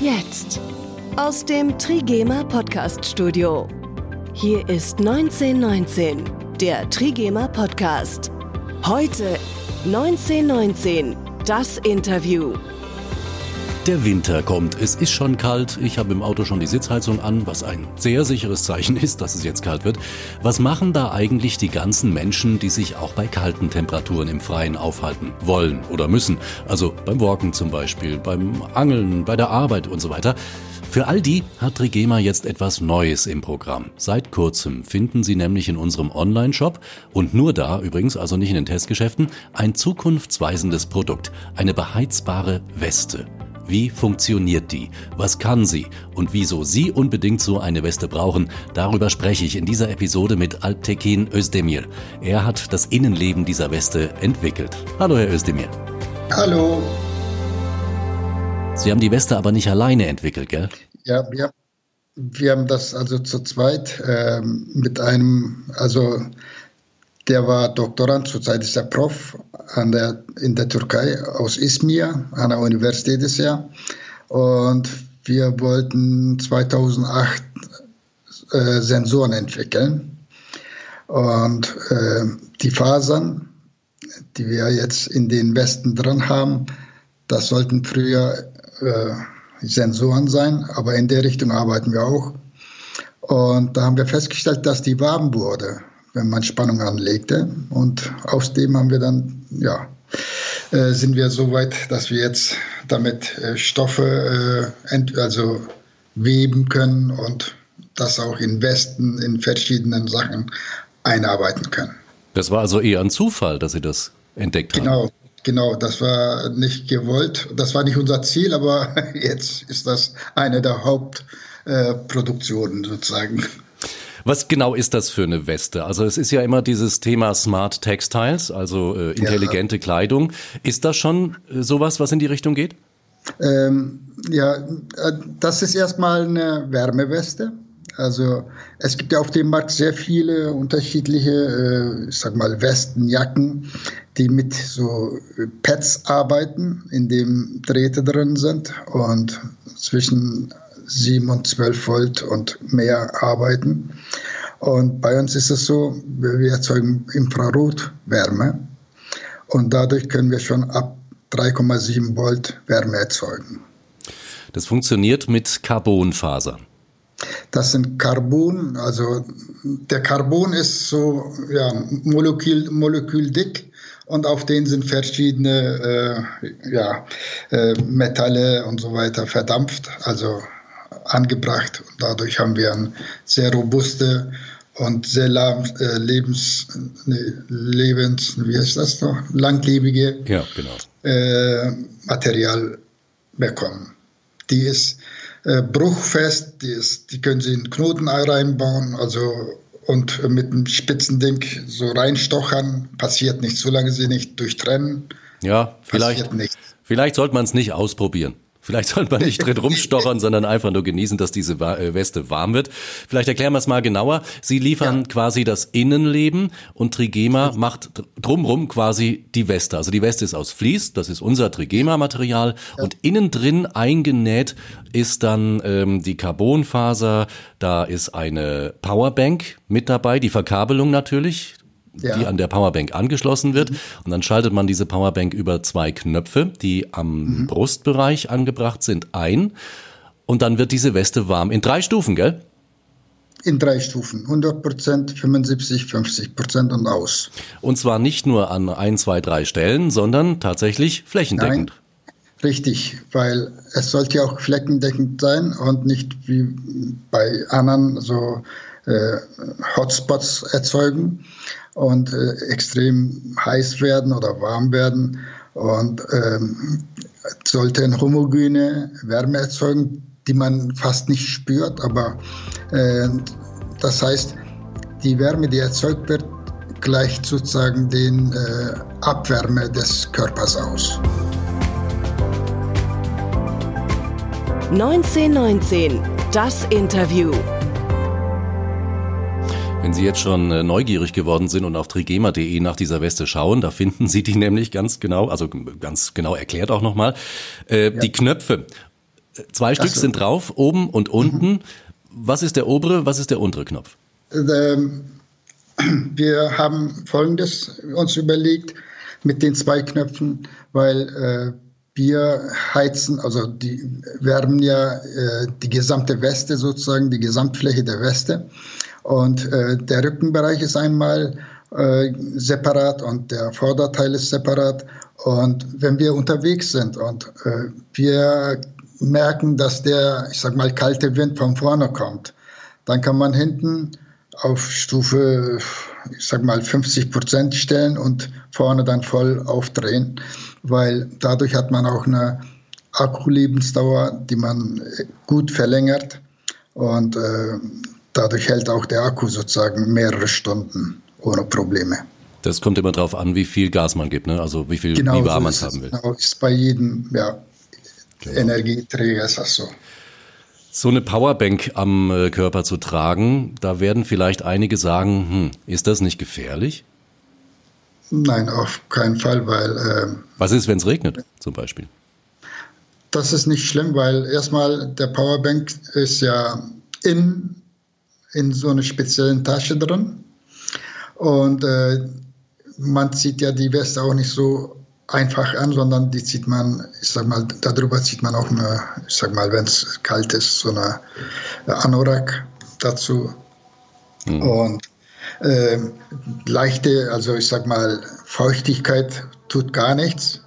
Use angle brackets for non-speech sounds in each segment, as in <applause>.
Jetzt. Aus dem Trigema Podcast Studio. Hier ist 1919, der Trigema Podcast. Heute 1919, das Interview. Der Winter kommt. Es ist schon kalt. Ich habe im Auto schon die Sitzheizung an, was ein sehr sicheres Zeichen ist, dass es jetzt kalt wird. Was machen da eigentlich die ganzen Menschen, die sich auch bei kalten Temperaturen im Freien aufhalten wollen oder müssen? Also beim Walken zum Beispiel, beim Angeln, bei der Arbeit und so weiter. Für all die hat Trigema jetzt etwas Neues im Programm. Seit kurzem finden Sie nämlich in unserem Online-Shop und nur da übrigens, also nicht in den Testgeschäften, ein zukunftsweisendes Produkt, eine beheizbare Weste. Wie funktioniert die? Was kann sie? Und wieso Sie unbedingt so eine Weste brauchen? Darüber spreche ich in dieser Episode mit Alptekin Özdemir. Er hat das Innenleben dieser Weste entwickelt. Hallo, Herr Özdemir. Hallo. Sie haben die Weste aber nicht alleine entwickelt, gell? Ja, wir, wir haben das also zu zweit äh, mit einem, also der war Doktorand, zurzeit ist er Prof an der, in der Türkei aus Izmir, an der Universität ist er. Und wir wollten 2008 äh, Sensoren entwickeln. Und äh, die Fasern, die wir jetzt in den Westen drin haben, das sollten früher äh, Sensoren sein, aber in der Richtung arbeiten wir auch. Und da haben wir festgestellt, dass die warm wurde wenn man Spannung anlegte. Und aus dem haben wir dann, ja, äh, sind wir so weit, dass wir jetzt damit äh, Stoffe äh, also weben können und das auch in Westen in verschiedenen Sachen einarbeiten können. Das war also eher ein Zufall, dass Sie das entdeckt haben. Genau, genau. Das war nicht gewollt. Das war nicht unser Ziel, aber <laughs> jetzt ist das eine der Hauptproduktionen sozusagen. Was genau ist das für eine Weste? Also es ist ja immer dieses Thema Smart Textiles, also äh, intelligente ja. Kleidung. Ist das schon äh, sowas, was in die Richtung geht? Ähm, ja, äh, das ist erstmal eine Wärmeweste. Also es gibt ja auf dem Markt sehr viele unterschiedliche, äh, ich sag mal, Westen, Jacken, die mit so Pads arbeiten, in dem Drähte drin sind und zwischen 7 und 12 Volt und mehr arbeiten. Und bei uns ist es so, wir erzeugen Infrarotwärme und dadurch können wir schon ab 3,7 Volt Wärme erzeugen. Das funktioniert mit Carbonfaser. Das sind Carbon, also der Carbon ist so ja, molekül, moleküldick und auf denen sind verschiedene äh, ja, äh, Metalle und so weiter verdampft. Also angebracht. Und dadurch haben wir ein sehr robuste und sehr äh, lebens, nee, lebens, wie heißt das noch, langlebige ja, genau. äh, Material bekommen. Die ist äh, bruchfest, die, ist, die können Sie in Knoten reinbauen, also und mit einem spitzen Ding so reinstochern, passiert nichts, solange Sie nicht durchtrennen. Ja, vielleicht, vielleicht sollte man es nicht ausprobieren. Vielleicht sollte man nicht drin rumstochern, sondern einfach nur genießen, dass diese äh, Weste warm wird. Vielleicht erklären wir es mal genauer. Sie liefern ja. quasi das Innenleben und Trigema macht drumrum quasi die Weste. Also die Weste ist aus Vlies, das ist unser Trigema-Material ja. und innen drin eingenäht ist dann ähm, die Carbonfaser, da ist eine Powerbank mit dabei, die Verkabelung natürlich, ja. die an der Powerbank angeschlossen wird. Mhm. Und dann schaltet man diese Powerbank über zwei Knöpfe, die am mhm. Brustbereich angebracht sind, ein. Und dann wird diese Weste warm. In drei Stufen, gell? In drei Stufen. 100 Prozent, 75, 50 Prozent und aus. Und zwar nicht nur an ein, zwei, drei Stellen, sondern tatsächlich flächendeckend. Nein. Richtig, weil es sollte ja auch flächendeckend sein und nicht wie bei anderen so Hotspots erzeugen und äh, extrem heiß werden oder warm werden und ähm, sollte eine homogene Wärme erzeugen, die man fast nicht spürt, aber äh, das heißt, die Wärme, die erzeugt wird, gleicht sozusagen den äh, Abwärme des Körpers aus. 1919, das Interview. Wenn Sie jetzt schon äh, neugierig geworden sind und auf trigema.de nach dieser Weste schauen, da finden Sie die <laughs> nämlich ganz genau, also ganz genau erklärt auch nochmal. Äh, ja. Die Knöpfe Zwei Stück so. sind drauf, oben und unten. Mhm. Was ist der obere, was ist der untere Knopf? Ähm, <clears throat> wir haben Folgendes uns überlegt mit den zwei Knöpfen, weil äh, wir heizen, also die wärmen ja äh, die gesamte Weste sozusagen, die Gesamtfläche der Weste. Und äh, der Rückenbereich ist einmal äh, separat und der Vorderteil ist separat. Und wenn wir unterwegs sind und äh, wir merken, dass der, ich sag mal, kalte Wind von vorne kommt, dann kann man hinten auf Stufe, ich sag mal, 50 Prozent stellen und vorne dann voll aufdrehen, weil dadurch hat man auch eine Akkulebensdauer, die man gut verlängert und äh, dadurch hält auch der Akku sozusagen mehrere Stunden ohne Probleme. Das kommt immer darauf an, wie viel Gas man gibt, ne? also wie viel genau wie warm man es haben will. Genau, ist bei jedem ja, genau. Energieträger ist das so. So eine Powerbank am äh, Körper zu tragen, da werden vielleicht einige sagen, hm, ist das nicht gefährlich? Nein, auf keinen Fall, weil. Äh, Was ist, wenn es regnet, zum Beispiel? Das ist nicht schlimm, weil erstmal der Powerbank ist ja in, in so einer speziellen Tasche drin. Und äh, man zieht ja die Weste auch nicht so einfach an, sondern die zieht man, ich sag mal, darüber zieht man auch eine, ich sag mal, wenn es kalt ist, so eine Anorak dazu. Mhm. Und äh, leichte, also ich sag mal, Feuchtigkeit tut gar nichts.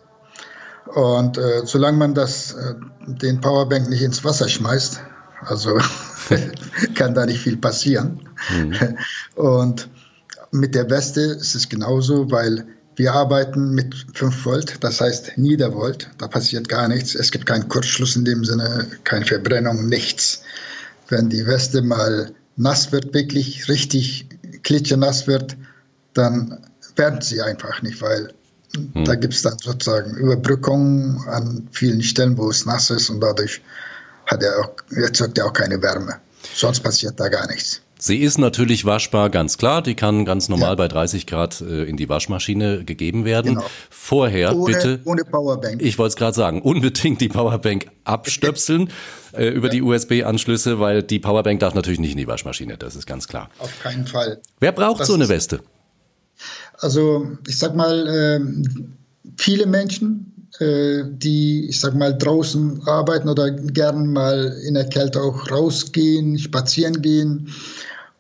Und äh, solange man das, äh, den Powerbank nicht ins Wasser schmeißt, also <laughs> kann da nicht viel passieren. Mhm. Und mit der Weste ist es genauso, weil wir arbeiten mit 5 Volt, das heißt Niedervolt, da passiert gar nichts. Es gibt keinen Kurzschluss in dem Sinne, keine Verbrennung, nichts. Wenn die Weste mal nass wird, wirklich richtig klitschenass wird, dann werden sie einfach nicht, weil hm. da gibt es dann sozusagen Überbrückungen an vielen Stellen, wo es nass ist und dadurch hat er auch, erzeugt er auch keine Wärme. Sonst passiert da gar nichts. Sie ist natürlich waschbar, ganz klar. Die kann ganz normal ja. bei 30 Grad äh, in die Waschmaschine gegeben werden. Genau. Vorher ohne, bitte. Ohne Powerbank. Ich wollte es gerade sagen, unbedingt die Powerbank abstöpseln <laughs> äh, über ja. die USB-Anschlüsse, weil die Powerbank darf natürlich nicht in die Waschmaschine. Das ist ganz klar. Auf keinen Fall. Wer braucht das so eine Weste? Also ich sag mal, äh, viele Menschen, die, ich sag mal, draußen arbeiten oder gern mal in der Kälte auch rausgehen, spazieren gehen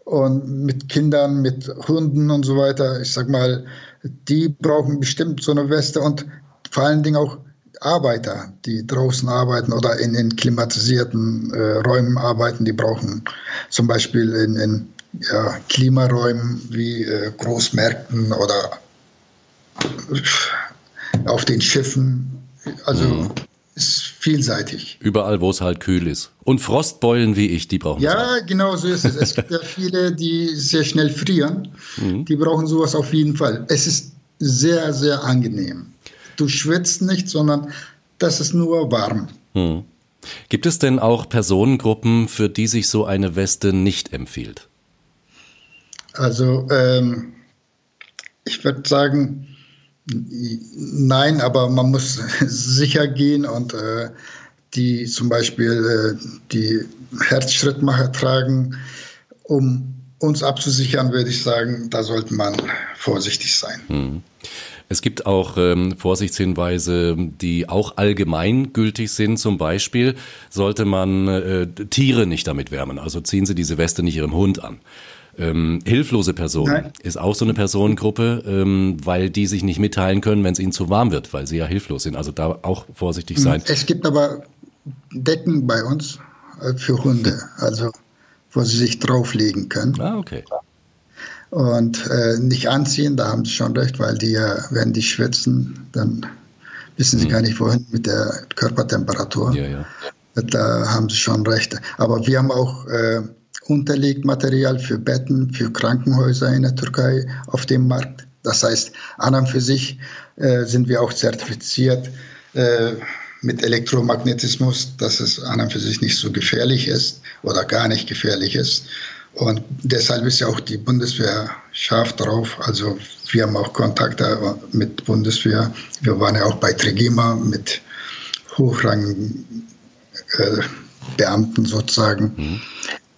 und mit Kindern, mit Hunden und so weiter. Ich sag mal, die brauchen bestimmt so eine Weste und vor allen Dingen auch Arbeiter, die draußen arbeiten oder in, in klimatisierten äh, Räumen arbeiten, die brauchen zum Beispiel in, in ja, Klimaräumen wie äh, Großmärkten oder auf den Schiffen. Also mhm ist vielseitig. Überall, wo es halt kühl ist. Und Frostbeulen wie ich, die brauchen Ja, genau so ist es. Es gibt ja <laughs> viele, die sehr schnell frieren. Mhm. Die brauchen sowas auf jeden Fall. Es ist sehr, sehr angenehm. Du schwitzt nicht, sondern das ist nur warm. Mhm. Gibt es denn auch Personengruppen, für die sich so eine Weste nicht empfiehlt? Also, ähm, ich würde sagen, Nein, aber man muss <laughs> sicher gehen und äh, die zum Beispiel äh, die Herzschrittmacher tragen, um uns abzusichern, würde ich sagen, da sollte man vorsichtig sein. Hm. Es gibt auch ähm, Vorsichtshinweise, die auch allgemeingültig sind. Zum Beispiel sollte man äh, Tiere nicht damit wärmen. Also ziehen Sie diese Weste nicht Ihrem Hund an. Ähm, hilflose Personen Nein. ist auch so eine Personengruppe, ähm, weil die sich nicht mitteilen können, wenn es ihnen zu warm wird, weil sie ja hilflos sind. Also da auch vorsichtig sein. Es gibt aber Decken bei uns äh, für Hunde, also wo sie sich drauflegen können. Ah, okay. Und äh, nicht anziehen, da haben sie schon recht, weil die ja, wenn die schwitzen, dann wissen sie hm. gar nicht, wohin mit der Körpertemperatur. Ja, ja. Da haben sie schon recht. Aber wir haben auch äh, Unterlegmaterial für Betten, für Krankenhäuser in der Türkei auf dem Markt. Das heißt, an und für sich äh, sind wir auch zertifiziert äh, mit Elektromagnetismus, dass es an und für sich nicht so gefährlich ist oder gar nicht gefährlich ist. Und deshalb ist ja auch die Bundeswehr scharf drauf. Also wir haben auch Kontakte mit Bundeswehr. Wir waren ja auch bei Trigema mit hochrangigen äh, Beamten sozusagen. Mhm.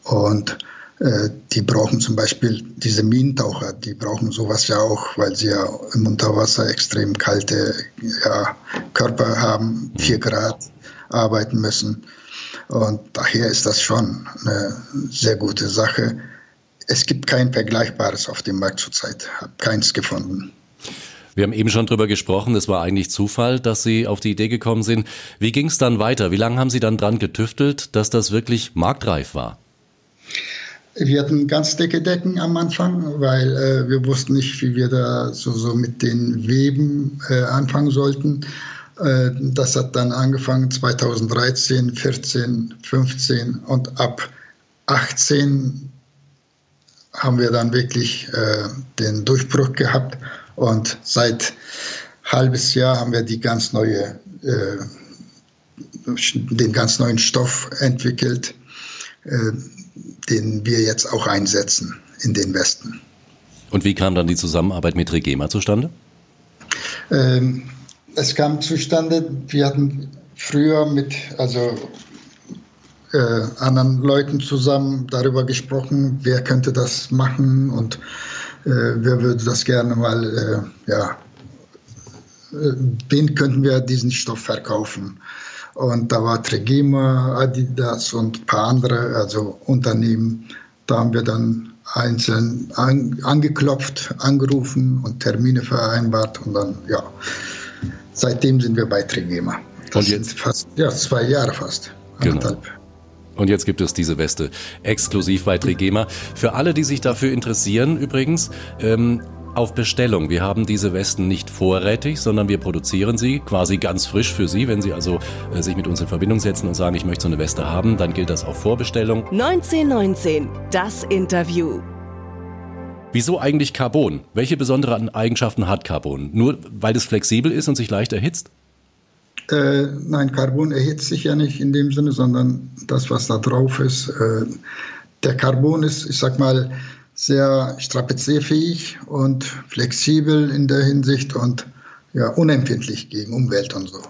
Und äh, die brauchen zum Beispiel diese Minentaucher, die brauchen sowas ja auch, weil sie ja im Unterwasser extrem kalte ja, Körper haben, 4 Grad arbeiten müssen. Und daher ist das schon eine sehr gute Sache. Es gibt kein Vergleichbares auf dem Markt zurzeit, habe keins gefunden. Wir haben eben schon drüber gesprochen, es war eigentlich Zufall, dass Sie auf die Idee gekommen sind. Wie ging es dann weiter? Wie lange haben Sie dann dran getüftelt, dass das wirklich marktreif war? Wir hatten ganz dicke Decken am Anfang, weil äh, wir wussten nicht, wie wir da so, so mit den Weben äh, anfangen sollten. Äh, das hat dann angefangen 2013, 14, 15 und ab 18 haben wir dann wirklich äh, den Durchbruch gehabt und seit halbes Jahr haben wir die ganz neue, äh, den ganz neuen Stoff entwickelt, den wir jetzt auch einsetzen in den Westen. Und wie kam dann die Zusammenarbeit mit Regema zustande? Ähm, es kam zustande, wir hatten früher mit also äh, anderen Leuten zusammen darüber gesprochen, wer könnte das machen und äh, wer würde das gerne mal, äh, ja, äh, wen könnten wir diesen Stoff verkaufen? Und da war Trigema, Adidas und ein paar andere, also Unternehmen. Da haben wir dann einzeln an, angeklopft, angerufen und Termine vereinbart und dann, ja, seitdem sind wir bei Trigema. Das und jetzt? fast, ja, zwei Jahre fast. Genau. Und jetzt gibt es diese Weste exklusiv bei Trigema. Für alle, die sich dafür interessieren, übrigens, ähm, auf Bestellung. Wir haben diese Westen nicht vorrätig, sondern wir produzieren sie quasi ganz frisch für Sie. Wenn Sie also äh, sich mit uns in Verbindung setzen und sagen, ich möchte so eine Weste haben, dann gilt das auf Vorbestellung. 1919, das Interview. Wieso eigentlich Carbon? Welche besonderen Eigenschaften hat Carbon? Nur weil es flexibel ist und sich leicht erhitzt? Äh, nein, Carbon erhitzt sich ja nicht in dem Sinne, sondern das, was da drauf ist. Äh, der Carbon ist, ich sag mal, sehr strapazierfähig und flexibel in der Hinsicht und ja, unempfindlich gegen Umwelt und so.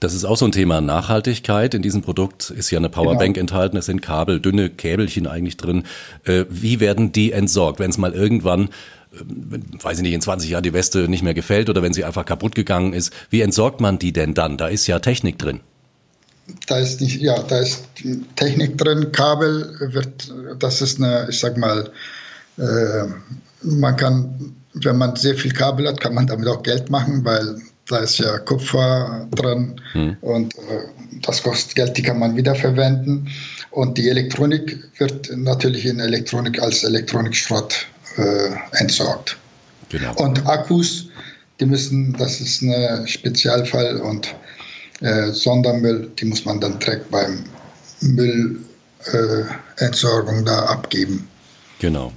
Das ist auch so ein Thema Nachhaltigkeit. In diesem Produkt ist ja eine Powerbank genau. enthalten. Es sind Kabel, dünne Käbelchen eigentlich drin. Äh, wie werden die entsorgt, wenn es mal irgendwann weiß ich nicht, in 20 Jahren die Weste nicht mehr gefällt oder wenn sie einfach kaputt gegangen ist. Wie entsorgt man die denn dann? Da ist ja Technik drin. Da ist nicht, ja, da ist Technik drin. Kabel wird, das ist eine, ich sag mal, äh, man kann, wenn man sehr viel Kabel hat, kann man damit auch Geld machen, weil da ist ja Kupfer dran hm. und äh, das kostet Geld, die kann man wiederverwenden. Und die Elektronik wird natürlich in Elektronik als Elektronikschrott äh, entsorgt. Genau. Und Akkus, die müssen, das ist ein Spezialfall und äh, Sondermüll, die muss man dann direkt beim Müllentsorgung äh, da abgeben. Genau.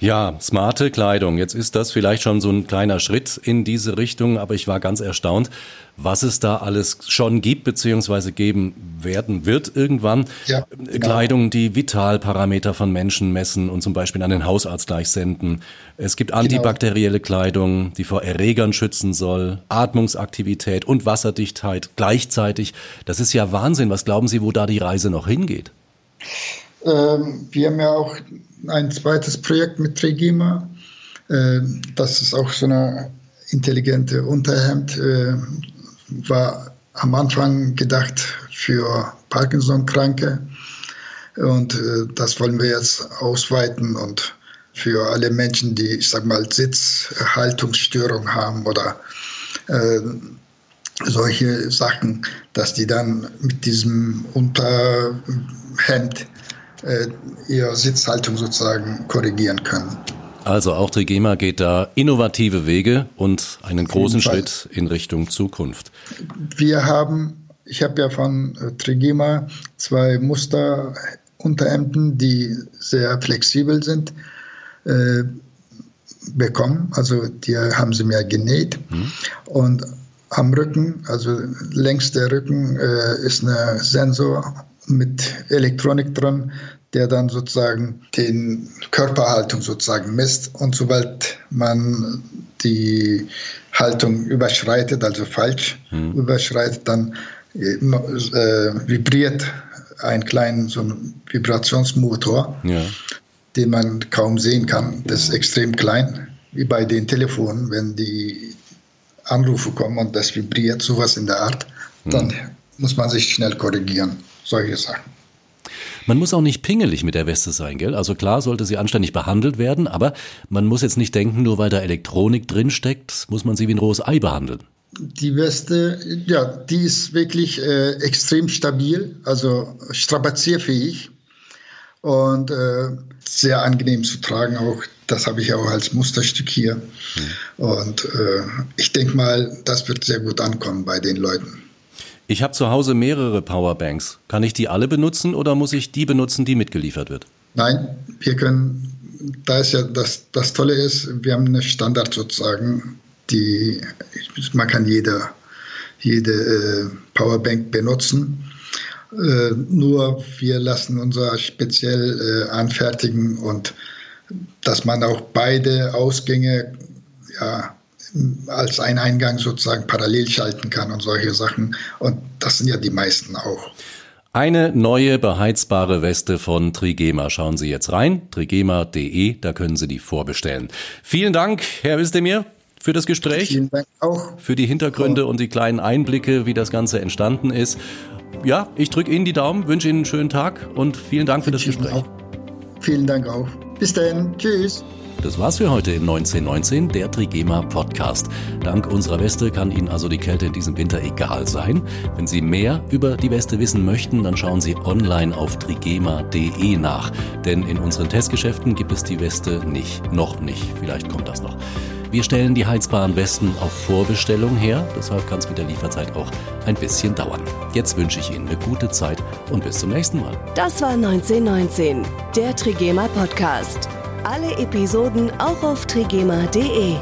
Ja, smarte Kleidung. Jetzt ist das vielleicht schon so ein kleiner Schritt in diese Richtung, aber ich war ganz erstaunt, was es da alles schon gibt beziehungsweise geben werden wird irgendwann. Ja, genau. Kleidung, die Vitalparameter von Menschen messen und zum Beispiel an den Hausarzt gleich senden. Es gibt genau. antibakterielle Kleidung, die vor Erregern schützen soll, Atmungsaktivität und Wasserdichtheit gleichzeitig. Das ist ja Wahnsinn. Was glauben Sie, wo da die Reise noch hingeht? Ähm, wir haben ja auch ein zweites Projekt mit Trigema. Äh, das ist auch so eine intelligente Unterhemd. Äh, war am Anfang gedacht für Parkinson-Kranke. Und äh, das wollen wir jetzt ausweiten und für alle Menschen, die, ich sag mal, Sitzhaltungsstörung haben oder äh, solche Sachen, dass die dann mit diesem Unterhemd ihre Sitzhaltung sozusagen korrigieren können. Also auch Trigema geht da innovative Wege und einen großen Schritt in Richtung Zukunft. Wir haben, ich habe ja von äh, Trigema zwei Musterunterhemden, die sehr flexibel sind, äh, bekommen. Also die haben sie mir genäht. Mhm. Und am Rücken, also längs der Rücken, äh, ist ein Sensor mit Elektronik drin, der dann sozusagen den Körperhaltung sozusagen misst. Und sobald man die Haltung überschreitet, also falsch mhm. überschreitet, dann äh, vibriert einen kleinen so einen Vibrationsmotor, ja. den man kaum sehen kann. Das ist extrem klein, wie bei den Telefonen, wenn die Anrufe kommen und das vibriert, sowas in der Art, dann hm. muss man sich schnell korrigieren, solche Sachen. Man muss auch nicht pingelig mit der Weste sein, gell? Also klar sollte sie anständig behandelt werden, aber man muss jetzt nicht denken, nur weil da Elektronik drinsteckt, muss man sie wie ein rohes Ei behandeln. Die Weste, ja, die ist wirklich äh, extrem stabil, also strapazierfähig und äh, sehr angenehm zu tragen. Auch das habe ich auch als Musterstück hier. Mhm. Und äh, ich denke mal, das wird sehr gut ankommen bei den Leuten. Ich habe zu Hause mehrere Powerbanks. Kann ich die alle benutzen oder muss ich die benutzen, die mitgeliefert wird? Nein, wir können, da ist ja das, das Tolle ist, wir haben eine Standard sozusagen, die man kann jede, jede äh, Powerbank benutzen. Äh, nur wir lassen unser speziell äh, anfertigen und dass man auch beide Ausgänge ja, als ein Eingang sozusagen parallel schalten kann und solche Sachen. Und das sind ja die meisten auch. Eine neue beheizbare Weste von Trigema. Schauen Sie jetzt rein, trigema.de, da können Sie die vorbestellen. Vielen Dank, Herr Wistemir, für das Gespräch. Vielen Dank auch. Für die Hintergründe und die kleinen Einblicke, wie das Ganze entstanden ist. Ja, ich drücke Ihnen die Daumen, wünsche Ihnen einen schönen Tag und vielen Dank für das Gespräch. Vielen Dank auch. Bis dann. Tschüss. Das war's für heute in 1919, der Trigema Podcast. Dank unserer Weste kann Ihnen also die Kälte in diesem Winter egal sein. Wenn Sie mehr über die Weste wissen möchten, dann schauen Sie online auf trigema.de nach. Denn in unseren Testgeschäften gibt es die Weste nicht. Noch nicht. Vielleicht kommt das noch. Wir stellen die heizbaren Westen auf Vorbestellung her, deshalb kann es mit der Lieferzeit auch ein bisschen dauern. Jetzt wünsche ich Ihnen eine gute Zeit und bis zum nächsten Mal. Das war 1919, der Trigema Podcast. Alle Episoden auch auf trigema.de.